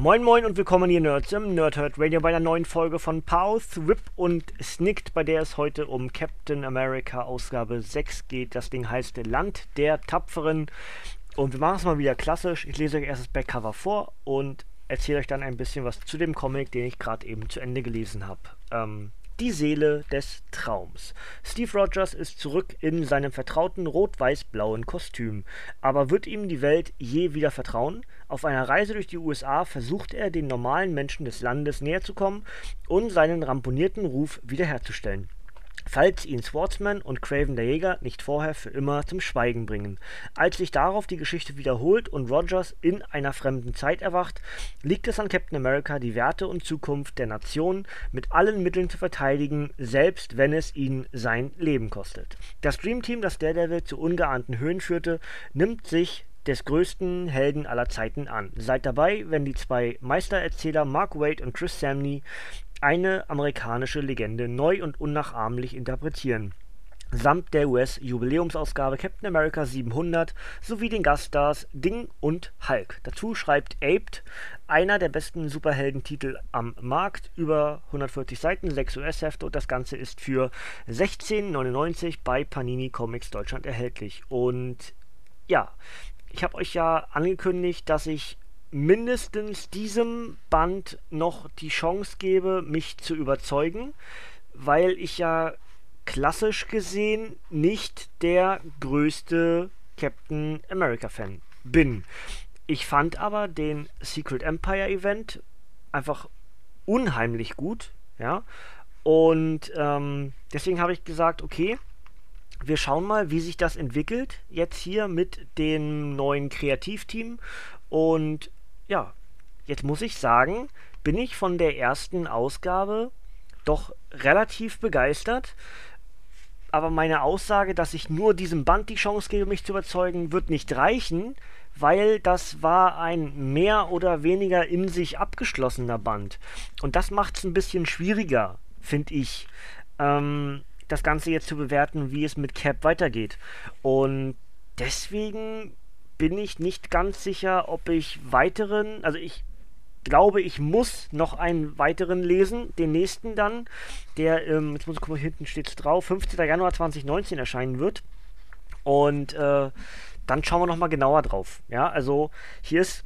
Moin Moin und willkommen hier Nerds im Nerdhurt Radio bei einer neuen Folge von Pause, Whip und Snicked, bei der es heute um Captain America Ausgabe 6 geht. Das Ding heißt Land der Tapferen und wir machen es mal wieder klassisch. Ich lese euch erst das Backcover vor und erzähle euch dann ein bisschen was zu dem Comic, den ich gerade eben zu Ende gelesen habe. Ähm, die Seele des Traums. Steve Rogers ist zurück in seinem vertrauten rot-weiß-blauen Kostüm. Aber wird ihm die Welt je wieder vertrauen? Auf einer Reise durch die USA versucht er, den normalen Menschen des Landes näher zu kommen und seinen ramponierten Ruf wiederherzustellen falls ihn Swordsman und Craven der Jäger nicht vorher für immer zum Schweigen bringen. Als sich darauf die Geschichte wiederholt und Rogers in einer fremden Zeit erwacht, liegt es an Captain America, die Werte und Zukunft der Nation mit allen Mitteln zu verteidigen, selbst wenn es ihn sein Leben kostet. Das Dream Team, das Daredevil zu ungeahnten Höhen führte, nimmt sich des größten Helden aller Zeiten an. Seid dabei, wenn die zwei Meistererzähler Mark Waid und Chris Samney eine amerikanische Legende neu und unnachahmlich interpretieren. Samt der US-Jubiläumsausgabe Captain America 700 sowie den Gaststars Ding und Hulk. Dazu schreibt Aped, einer der besten Superheldentitel am Markt, über 140 Seiten, 6 US-Hefte und das Ganze ist für 16,99 bei Panini Comics Deutschland erhältlich. Und ja, ich habe euch ja angekündigt, dass ich mindestens diesem Band noch die Chance gebe, mich zu überzeugen, weil ich ja klassisch gesehen nicht der größte Captain America-Fan bin. Ich fand aber den Secret Empire Event einfach unheimlich gut, ja. Und ähm, deswegen habe ich gesagt, okay, wir schauen mal, wie sich das entwickelt jetzt hier mit dem neuen Kreativteam. Und ja, jetzt muss ich sagen, bin ich von der ersten Ausgabe doch relativ begeistert. Aber meine Aussage, dass ich nur diesem Band die Chance gebe, mich zu überzeugen, wird nicht reichen, weil das war ein mehr oder weniger in sich abgeschlossener Band. Und das macht es ein bisschen schwieriger, finde ich, ähm, das Ganze jetzt zu bewerten, wie es mit Cap weitergeht. Und deswegen bin ich nicht ganz sicher, ob ich weiteren, also ich glaube, ich muss noch einen weiteren lesen, den nächsten dann, der, ähm, jetzt muss ich gucken, hinten steht es drauf, 15. Januar 2019 erscheinen wird. Und äh, dann schauen wir nochmal genauer drauf. Ja, also hier ist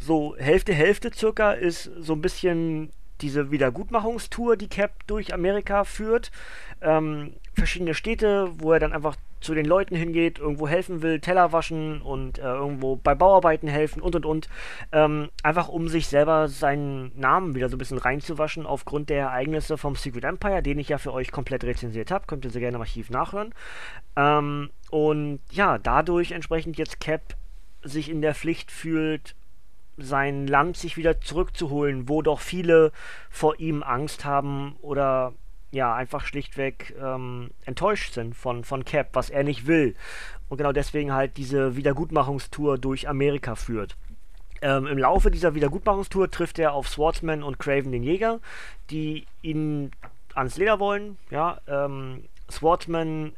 so Hälfte, Hälfte circa ist so ein bisschen diese Wiedergutmachungstour, die Cap durch Amerika führt. Ähm, verschiedene Städte, wo er dann einfach zu den Leuten hingeht, irgendwo helfen will, Teller waschen und äh, irgendwo bei Bauarbeiten helfen und und und. Ähm, einfach um sich selber seinen Namen wieder so ein bisschen reinzuwaschen aufgrund der Ereignisse vom Secret Empire, den ich ja für euch komplett rezensiert habe. Könnt ihr sehr gerne im Archiv nachhören. Ähm, und ja, dadurch entsprechend jetzt Cap sich in der Pflicht fühlt, sein Land sich wieder zurückzuholen, wo doch viele vor ihm Angst haben oder ja, einfach schlichtweg ähm, enttäuscht sind von, von Cap, was er nicht will. Und genau deswegen halt diese Wiedergutmachungstour durch Amerika führt. Ähm, Im Laufe dieser Wiedergutmachungstour trifft er auf Swordsman und Craven den Jäger, die ihn ans Leder wollen. Ja, ähm, Swordsman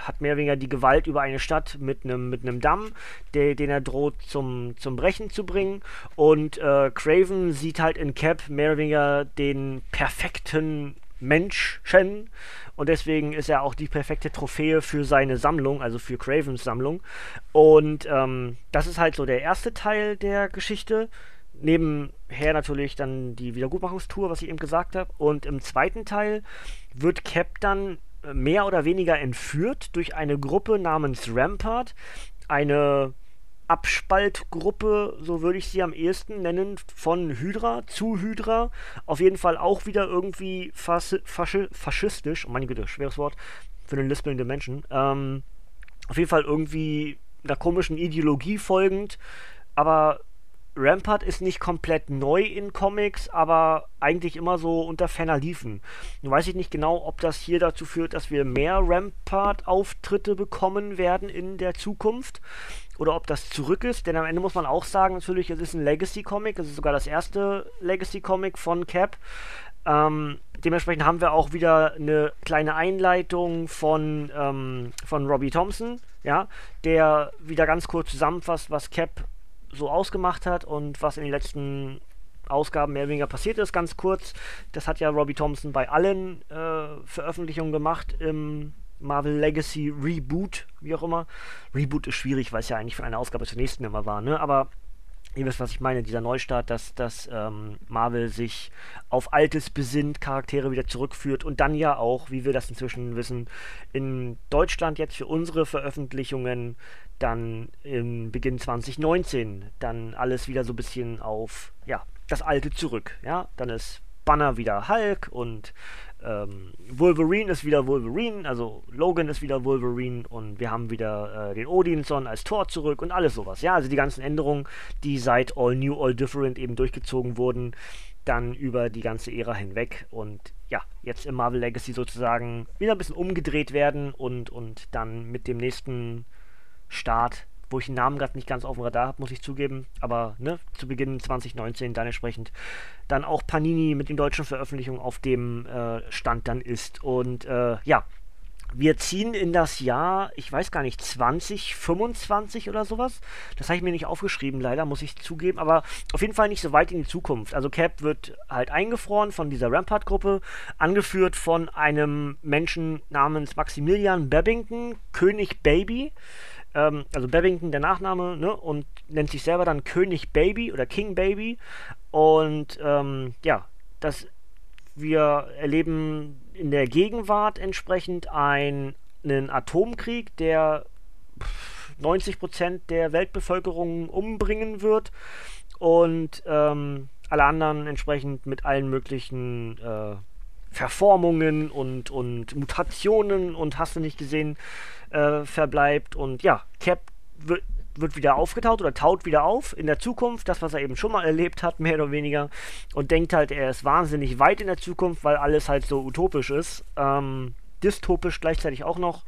hat mehr oder weniger die Gewalt über eine Stadt mit einem mit Damm, der, den er droht zum, zum Brechen zu bringen. Und äh, Craven sieht halt in Cap mehr oder weniger den perfekten Menschen und deswegen ist er auch die perfekte Trophäe für seine Sammlung, also für Cravens Sammlung. Und ähm, das ist halt so der erste Teil der Geschichte. Nebenher natürlich dann die Wiedergutmachungstour, was ich eben gesagt habe. Und im zweiten Teil wird Cap dann mehr oder weniger entführt durch eine Gruppe namens Rampart, eine Abspaltgruppe, so würde ich sie am ehesten nennen, von Hydra zu Hydra. Auf jeden Fall auch wieder irgendwie fas faschi faschistisch, oh meine Güte, schweres Wort für einen lispelnden Menschen. Ähm, auf jeden Fall irgendwie einer komischen Ideologie folgend, aber Rampart ist nicht komplett neu in Comics, aber eigentlich immer so unter ferner Liefen. Nun weiß ich nicht genau, ob das hier dazu führt, dass wir mehr Rampart-Auftritte bekommen werden in der Zukunft oder ob das zurück ist, denn am Ende muss man auch sagen, natürlich, es ist ein Legacy-Comic, es ist sogar das erste Legacy-Comic von Cap. Ähm, dementsprechend haben wir auch wieder eine kleine Einleitung von, ähm, von Robbie Thompson, ja, der wieder ganz kurz zusammenfasst, was Cap so ausgemacht hat und was in den letzten Ausgaben mehr oder weniger passiert ist, ganz kurz. Das hat ja Robbie Thompson bei allen äh, Veröffentlichungen gemacht im Marvel Legacy Reboot, wie auch immer. Reboot ist schwierig, weil es ja eigentlich von einer Ausgabe zur nächsten immer war, ne? Aber ihr wisst, was ich meine, dieser Neustart, dass, dass ähm, Marvel sich auf Altes besinnt, Charaktere wieder zurückführt und dann ja auch, wie wir das inzwischen wissen, in Deutschland jetzt für unsere Veröffentlichungen dann im Beginn 2019 dann alles wieder so ein bisschen auf, ja, das Alte zurück, ja, dann ist Banner wieder Hulk und ähm, Wolverine ist wieder Wolverine, also Logan ist wieder Wolverine und wir haben wieder äh, den Odinson als Tor zurück und alles sowas. Ja, also die ganzen Änderungen, die seit All New, All Different eben durchgezogen wurden, dann über die ganze Ära hinweg und ja, jetzt im Marvel Legacy sozusagen wieder ein bisschen umgedreht werden und, und dann mit dem nächsten Start wo ich den Namen gerade nicht ganz auf dem Radar habe, muss ich zugeben. Aber ne, zu Beginn 2019 dann entsprechend dann auch Panini mit den deutschen Veröffentlichungen auf dem äh, Stand dann ist. Und äh, ja, wir ziehen in das Jahr, ich weiß gar nicht, 2025 oder sowas. Das habe ich mir nicht aufgeschrieben, leider, muss ich zugeben. Aber auf jeden Fall nicht so weit in die Zukunft. Also Cap wird halt eingefroren von dieser Rampart-Gruppe, angeführt von einem Menschen namens Maximilian Babington, König Baby ähm, also Babington der Nachname, ne, und nennt sich selber dann König Baby oder King Baby. Und ähm, ja, das wir erleben in der Gegenwart entsprechend ein, einen Atomkrieg, der 90% der Weltbevölkerung umbringen wird und ähm, alle anderen entsprechend mit allen möglichen äh, Verformungen und, und Mutationen und hast du nicht gesehen, äh, verbleibt. Und ja, Cap wird, wieder aufgetaut oder taut wieder auf in der Zukunft, das, was er eben schon mal erlebt hat, mehr oder weniger, und denkt halt, er ist wahnsinnig weit in der Zukunft, weil alles halt so utopisch ist. Ähm, dystopisch gleichzeitig auch noch.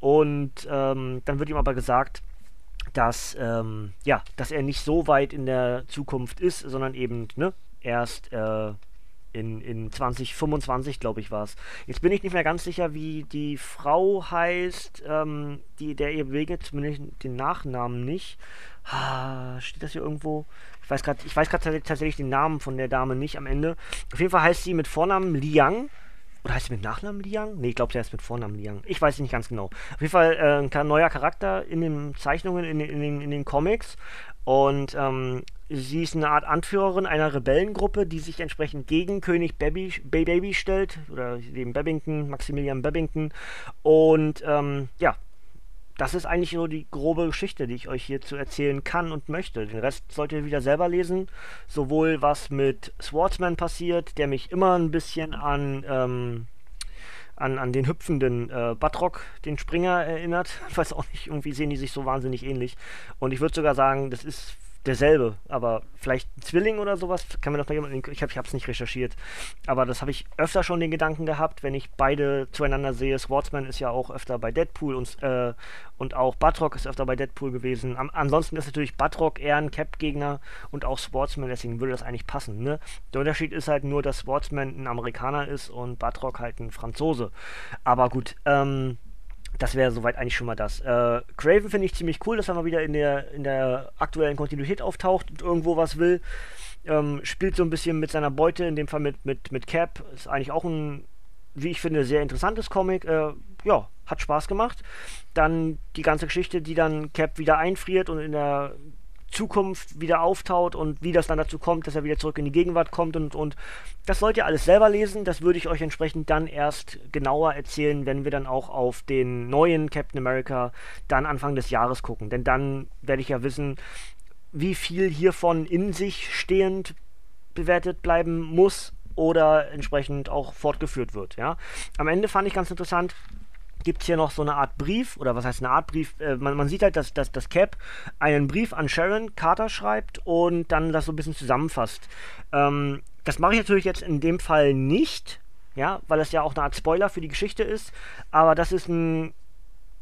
Und ähm, dann wird ihm aber gesagt, dass, ähm, ja, dass er nicht so weit in der Zukunft ist, sondern eben ne, erst äh, in, in 2025, glaube ich, war es. Jetzt bin ich nicht mehr ganz sicher, wie die Frau heißt, ähm, die, der ihr begegnet, zumindest den Nachnamen nicht. Ah, steht das hier irgendwo? Ich weiß gerade, ich weiß gerade tatsächlich den Namen von der Dame nicht am Ende. Auf jeden Fall heißt sie mit Vornamen Liang. Oder heißt sie mit Nachnamen Liang? Ne, ich glaube, sie heißt mit Vornamen Liang. Ich weiß nicht ganz genau. Auf jeden Fall äh, ein neuer Charakter in den Zeichnungen, in, in, in, in den Comics. Und ähm, sie ist eine Art Anführerin einer Rebellengruppe, die sich entsprechend gegen König Baby, Baby stellt, oder dem Babington, Maximilian Babington. Und ähm, ja, das ist eigentlich so die grobe Geschichte, die ich euch hierzu erzählen kann und möchte. Den Rest solltet ihr wieder selber lesen. Sowohl was mit Swordsman passiert, der mich immer ein bisschen an, ähm, an, an den hüpfenden äh, Batrock, den Springer, erinnert. Ich weiß auch nicht, irgendwie sehen die sich so wahnsinnig ähnlich. Und ich würde sogar sagen, das ist derselbe, aber vielleicht ein Zwilling oder sowas, kann mir das mal jemand, ich habe es nicht recherchiert, aber das habe ich öfter schon den Gedanken gehabt, wenn ich beide zueinander sehe. Swordsman ist ja auch öfter bei Deadpool und, äh, und auch Batrock ist öfter bei Deadpool gewesen. Am, ansonsten ist natürlich Batrock eher ein Cap-Gegner und auch Swordsman, deswegen würde das eigentlich passen. Ne? Der Unterschied ist halt nur, dass Swordsman ein Amerikaner ist und Batrock halt ein Franzose. Aber gut, ähm, das wäre soweit eigentlich schon mal das. Äh, Craven finde ich ziemlich cool, dass er mal wieder in der, in der aktuellen Kontinuität auftaucht und irgendwo was will. Ähm, spielt so ein bisschen mit seiner Beute, in dem Fall mit, mit, mit Cap. Ist eigentlich auch ein, wie ich finde, sehr interessantes Comic. Äh, ja, hat Spaß gemacht. Dann die ganze Geschichte, die dann Cap wieder einfriert und in der Zukunft wieder auftaut und wie das dann dazu kommt, dass er wieder zurück in die Gegenwart kommt und, und das sollt ihr alles selber lesen. Das würde ich euch entsprechend dann erst genauer erzählen, wenn wir dann auch auf den neuen Captain America dann Anfang des Jahres gucken. Denn dann werde ich ja wissen, wie viel hiervon in sich stehend bewertet bleiben muss oder entsprechend auch fortgeführt wird. Ja? Am Ende fand ich ganz interessant, gibt es hier noch so eine Art Brief, oder was heißt eine Art Brief? Äh, man, man, sieht halt, dass, dass, dass Cap einen Brief an Sharon Carter schreibt und dann das so ein bisschen zusammenfasst. Ähm, das mache ich natürlich jetzt in dem Fall nicht, ja, weil es ja auch eine Art Spoiler für die Geschichte ist, aber das ist ein,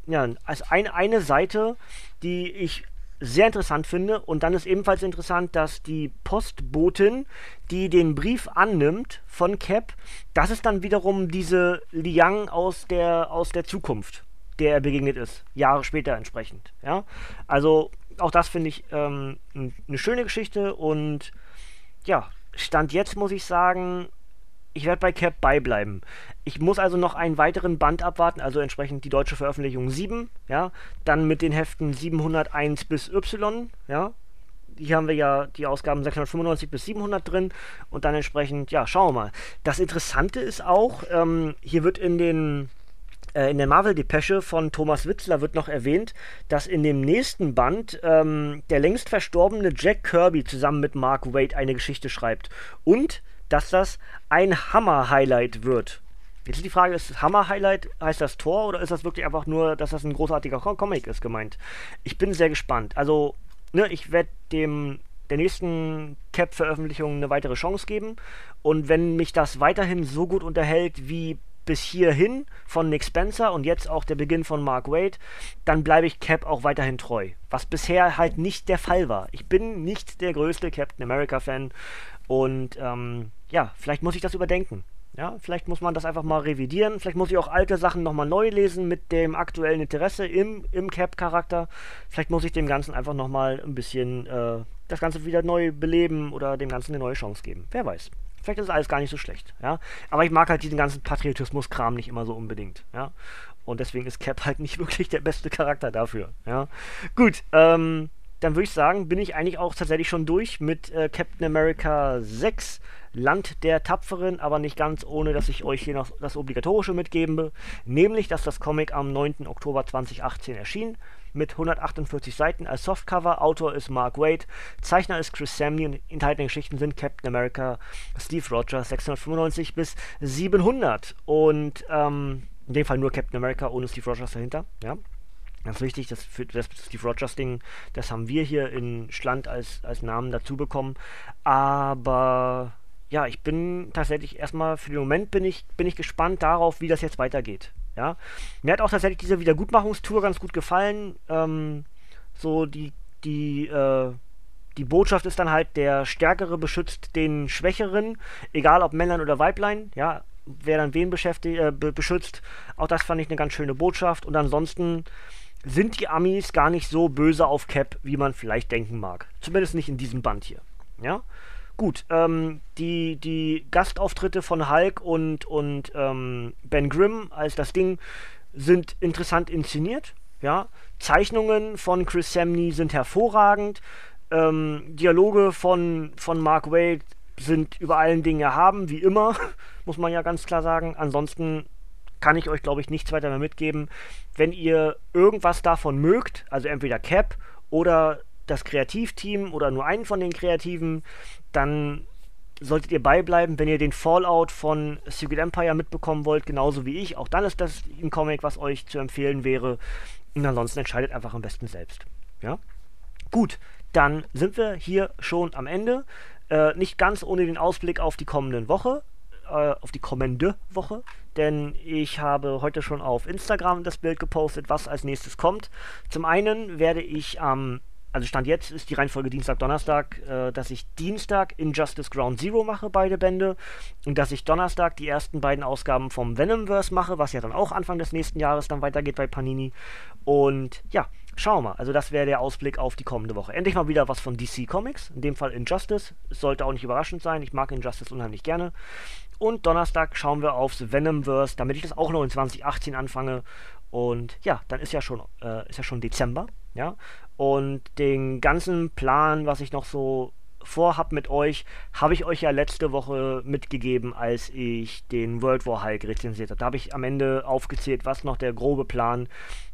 ja, als ein, eine Seite, die ich sehr interessant finde. Und dann ist ebenfalls interessant, dass die Postbotin, die den Brief annimmt von Cap, das ist dann wiederum diese Liang aus der, aus der Zukunft, der er begegnet ist, Jahre später entsprechend. Ja? Also auch das finde ich ähm, eine schöne Geschichte und ja, Stand jetzt muss ich sagen, ich werde bei Cap beibleiben. Ich muss also noch einen weiteren Band abwarten, also entsprechend die deutsche Veröffentlichung 7, ja, dann mit den Heften 701 bis Y, ja. Hier haben wir ja die Ausgaben 695 bis 700 drin und dann entsprechend, ja, schauen wir mal. Das Interessante ist auch, ähm, hier wird in den äh, in der Marvel-Depesche von Thomas Witzler wird noch erwähnt, dass in dem nächsten Band ähm, der längst verstorbene Jack Kirby zusammen mit Mark Waid eine Geschichte schreibt. Und dass das ein Hammer-Highlight wird. Jetzt ist die Frage, ist Hammer-Highlight, heißt das Tor oder ist das wirklich einfach nur, dass das ein großartiger Comic ist gemeint? Ich bin sehr gespannt. Also, ne, ich werde dem der nächsten Cap-Veröffentlichung eine weitere Chance geben. Und wenn mich das weiterhin so gut unterhält wie bis hierhin von Nick Spencer und jetzt auch der Beginn von Mark Wade, dann bleibe ich Cap auch weiterhin treu. Was bisher halt nicht der Fall war. Ich bin nicht der größte Captain America-Fan und ähm, ja, vielleicht muss ich das überdenken. Ja, vielleicht muss man das einfach mal revidieren. Vielleicht muss ich auch alte Sachen nochmal neu lesen mit dem aktuellen Interesse im, im Cap-Charakter. Vielleicht muss ich dem Ganzen einfach nochmal ein bisschen äh, das Ganze wieder neu beleben oder dem Ganzen eine neue Chance geben. Wer weiß. Vielleicht ist alles gar nicht so schlecht. Ja? Aber ich mag halt diesen ganzen Patriotismus-Kram nicht immer so unbedingt. Ja? Und deswegen ist Cap halt nicht wirklich der beste Charakter dafür. Ja? Gut, ähm, dann würde ich sagen, bin ich eigentlich auch tatsächlich schon durch mit äh, Captain America 6, Land der Tapferen, aber nicht ganz ohne, dass ich euch hier noch das Obligatorische mitgebe, nämlich, dass das Comic am 9. Oktober 2018 erschien, mit 148 Seiten als Softcover. Autor ist Mark Waid, Zeichner ist Chris Samney enthaltene Geschichten sind Captain America, Steve Rogers 695 bis 700 und ähm, in dem Fall nur Captain America ohne Steve Rogers dahinter, ja. Ganz wichtig, das, für das Steve Rogers Ding, das haben wir hier in Schland als, als Namen dazu bekommen. Aber ja, ich bin tatsächlich erstmal für den Moment bin ich, bin ich gespannt darauf, wie das jetzt weitergeht. Ja. Mir hat auch tatsächlich diese Wiedergutmachungstour ganz gut gefallen. Ähm, so die, die, äh, die Botschaft ist dann halt, der Stärkere beschützt den Schwächeren, egal ob Männlein oder Weiblein, ja, wer dann wen äh, beschützt. Auch das fand ich eine ganz schöne Botschaft. Und ansonsten sind die Amis gar nicht so böse auf Cap, wie man vielleicht denken mag. Zumindest nicht in diesem Band hier. Ja? Gut, ähm, die, die Gastauftritte von Hulk und, und ähm, Ben Grimm als das Ding sind interessant inszeniert. Ja? Zeichnungen von Chris Samney sind hervorragend. Ähm, Dialoge von, von Mark Wade sind über allen Dingen erhaben, wie immer, muss man ja ganz klar sagen. Ansonsten kann ich euch, glaube ich, nichts weiter mehr mitgeben. Wenn ihr irgendwas davon mögt, also entweder Cap oder das Kreativteam oder nur einen von den Kreativen, dann solltet ihr beibleiben, wenn ihr den Fallout von Secret Empire mitbekommen wollt, genauso wie ich. Auch dann ist das ein Comic, was euch zu empfehlen wäre. Und ansonsten entscheidet einfach am besten selbst. Ja? Gut, dann sind wir hier schon am Ende. Äh, nicht ganz ohne den Ausblick auf die kommende Woche äh, auf die kommende Woche, denn ich habe heute schon auf Instagram das Bild gepostet, was als nächstes kommt. Zum einen werde ich am also Stand jetzt ist die Reihenfolge Dienstag, Donnerstag, äh, dass ich Dienstag Injustice Ground Zero mache, beide Bände, und dass ich Donnerstag die ersten beiden Ausgaben vom Venomverse mache, was ja dann auch Anfang des nächsten Jahres dann weitergeht bei Panini. Und ja, schauen wir mal. Also das wäre der Ausblick auf die kommende Woche. Endlich mal wieder was von DC Comics, in dem Fall Injustice. Es sollte auch nicht überraschend sein, ich mag Injustice unheimlich gerne. Und Donnerstag schauen wir aufs Venomverse, damit ich das auch noch in 2018 anfange. Und ja, dann ist ja schon, äh, ist ja schon Dezember. Ja. Und den ganzen Plan, was ich noch so vorhab mit euch, habe ich euch ja letzte Woche mitgegeben, als ich den World War Hulk rezensiert habe. Da habe ich am Ende aufgezählt, was noch der grobe Plan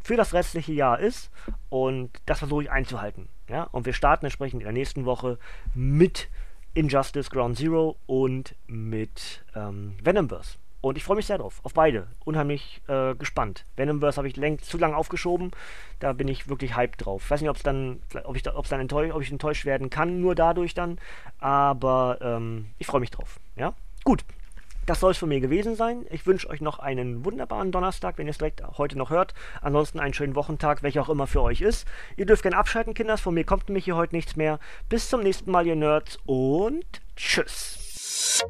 für das restliche Jahr ist. Und das versuche ich einzuhalten. Ja? Und wir starten entsprechend in der nächsten Woche mit Injustice Ground Zero und mit ähm, Venomverse. Und ich freue mich sehr drauf, auf beide. Unheimlich äh, gespannt. Venomverse habe ich längst zu lange aufgeschoben. Da bin ich wirklich hyped drauf. Ich weiß nicht, ob es dann, ob ich, ob's dann enttäuscht, ob ich enttäuscht werden kann, nur dadurch dann. Aber ähm, ich freue mich drauf. Ja, gut. Das soll es von mir gewesen sein. Ich wünsche euch noch einen wunderbaren Donnerstag, wenn ihr es direkt heute noch hört. Ansonsten einen schönen Wochentag, welcher auch immer für euch ist. Ihr dürft gerne abschalten, Kinders. Von mir kommt nämlich hier heute nichts mehr. Bis zum nächsten Mal, ihr Nerds. Und tschüss.